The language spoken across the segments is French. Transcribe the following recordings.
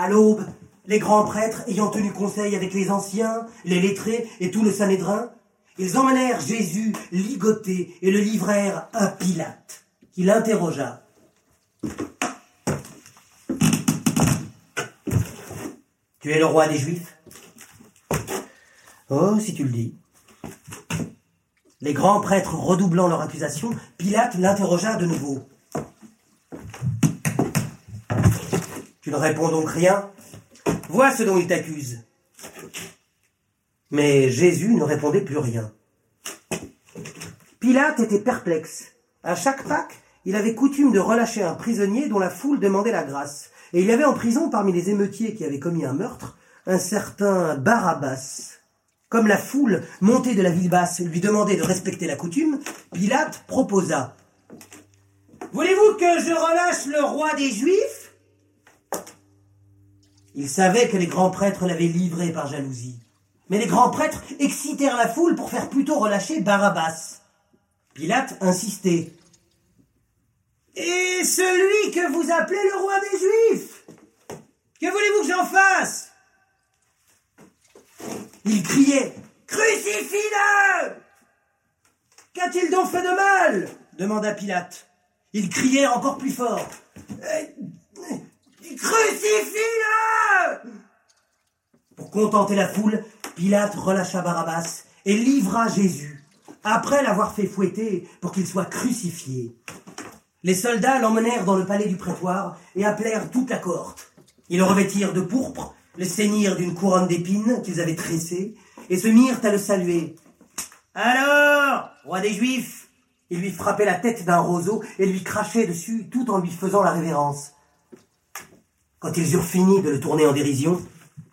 À l'aube, les grands prêtres, ayant tenu conseil avec les anciens, les lettrés et tout le Sanhédrin, ils emmenèrent Jésus ligoté et le livrèrent à Pilate, qui l'interrogea. Tu es le roi des Juifs? Oh, si tu le dis. Les grands prêtres redoublant leur accusation, Pilate l'interrogea de nouveau. Ne réponds donc rien Vois ce dont il t'accuse. Mais Jésus ne répondait plus rien. Pilate était perplexe. À chaque Pâques, il avait coutume de relâcher un prisonnier dont la foule demandait la grâce. Et il y avait en prison, parmi les émeutiers qui avaient commis un meurtre, un certain Barabbas. Comme la foule, montée de la ville basse, lui demandait de respecter la coutume, Pilate proposa. Voulez-vous que je relâche le roi des Juifs? Il savait que les grands prêtres l'avaient livré par jalousie. Mais les grands prêtres excitèrent la foule pour faire plutôt relâcher Barabbas. Pilate insistait. Et celui que vous appelez le roi des Juifs? Que voulez-vous que j'en fasse? Il criait Crucifie-le Qu'a-t-il donc fait de mal? demanda Pilate. Il criait encore plus fort. Crucifie-le Pour contenter la foule, Pilate relâcha Barabbas et livra Jésus, après l'avoir fait fouetter pour qu'il soit crucifié. Les soldats l'emmenèrent dans le palais du prétoire et appelèrent toute la cohorte. Ils le revêtirent de pourpre le seigneur d'une couronne d'épines qu'ils avaient tressée, et se mirent à le saluer. Alors, roi des Juifs Ils lui frappaient la tête d'un roseau et lui crachaient dessus tout en lui faisant la révérence. Quand ils eurent fini de le tourner en dérision,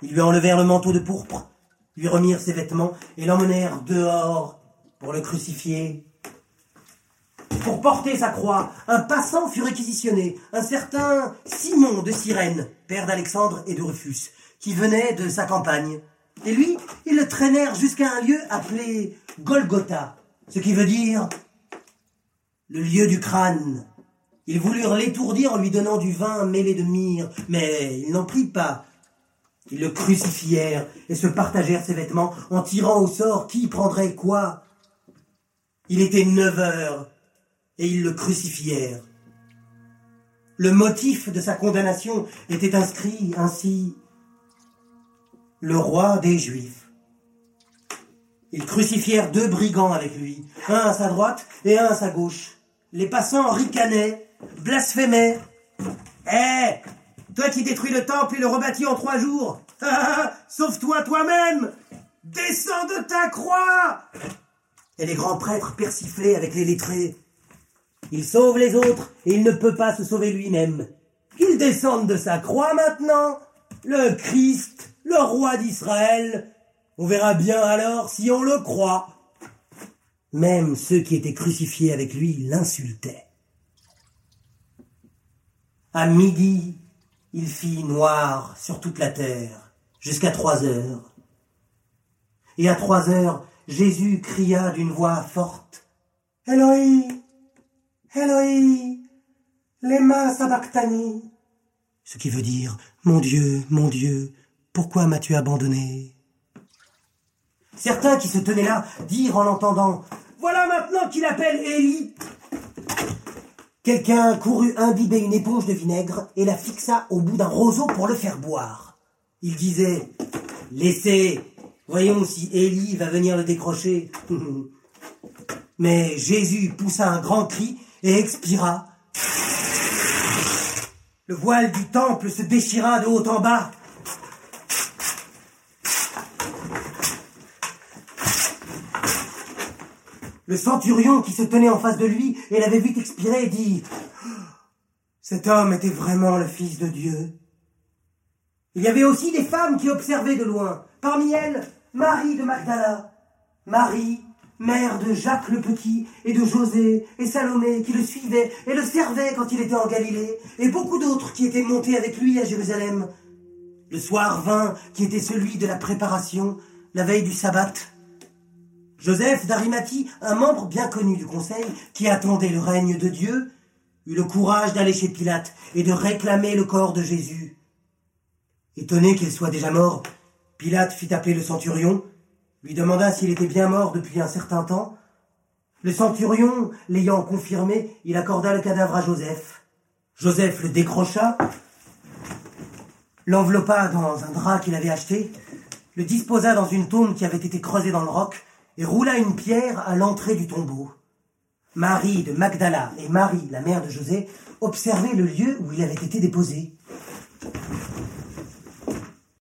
ils lui enlevèrent le manteau de pourpre, lui remirent ses vêtements et l'emmenèrent dehors pour le crucifier. Pour porter sa croix, un passant fut réquisitionné, un certain Simon de Cyrène, père d'Alexandre et de Rufus, qui venait de sa campagne. Et lui, ils le traînèrent jusqu'à un lieu appelé Golgotha, ce qui veut dire le lieu du crâne. Ils voulurent l'étourdir en lui donnant du vin mêlé de myrrhe, mais il n'en prit pas. Ils le crucifièrent et se partagèrent ses vêtements en tirant au sort qui prendrait quoi. Il était neuf heures et ils le crucifièrent. Le motif de sa condamnation était inscrit ainsi le roi des Juifs. Ils crucifièrent deux brigands avec lui, un à sa droite et un à sa gauche. Les passants ricanaient, blasphémaient. Hé Toi qui détruis le temple et le rebâtis en trois jours Sauve-toi toi-même Descends de ta croix Et les grands prêtres persiflaient avec les lettrés. Il sauve les autres et il ne peut pas se sauver lui-même. Qu'il descende de sa croix maintenant Le Christ le roi d'Israël. On verra bien alors si on le croit. Même ceux qui étaient crucifiés avec lui l'insultaient. À midi, il fit noir sur toute la terre, jusqu'à trois heures. Et à trois heures, Jésus cria d'une voix forte, Eloi, Eloi, lema sabachthani, ce qui veut dire, Mon Dieu, mon Dieu, pourquoi m'as-tu abandonné? Certains qui se tenaient là dirent en l'entendant Voilà maintenant qu'il appelle Élie. Quelqu'un courut imbiber une éponge de vinaigre et la fixa au bout d'un roseau pour le faire boire. Il disait Laissez, voyons si Élie va venir le décrocher. Mais Jésus poussa un grand cri et expira. Le voile du temple se déchira de haut en bas. Le centurion qui se tenait en face de lui et l'avait vu expirer dit Cet homme était vraiment le Fils de Dieu. Il y avait aussi des femmes qui observaient de loin. Parmi elles, Marie de Magdala, Marie, mère de Jacques le Petit et de José et Salomé qui le suivaient et le servaient quand il était en Galilée, et beaucoup d'autres qui étaient montés avec lui à Jérusalem. Le soir vint qui était celui de la préparation, la veille du sabbat. Joseph d'Arimathie, un membre bien connu du conseil, qui attendait le règne de Dieu, eut le courage d'aller chez Pilate et de réclamer le corps de Jésus. Étonné qu'il soit déjà mort, Pilate fit appeler le centurion, lui demanda s'il était bien mort depuis un certain temps. Le centurion, l'ayant confirmé, il accorda le cadavre à Joseph. Joseph le décrocha, l'enveloppa dans un drap qu'il avait acheté, le disposa dans une tombe qui avait été creusée dans le roc, et roula une pierre à l'entrée du tombeau. Marie de Magdala et Marie, la mère de José, observaient le lieu où il avait été déposé.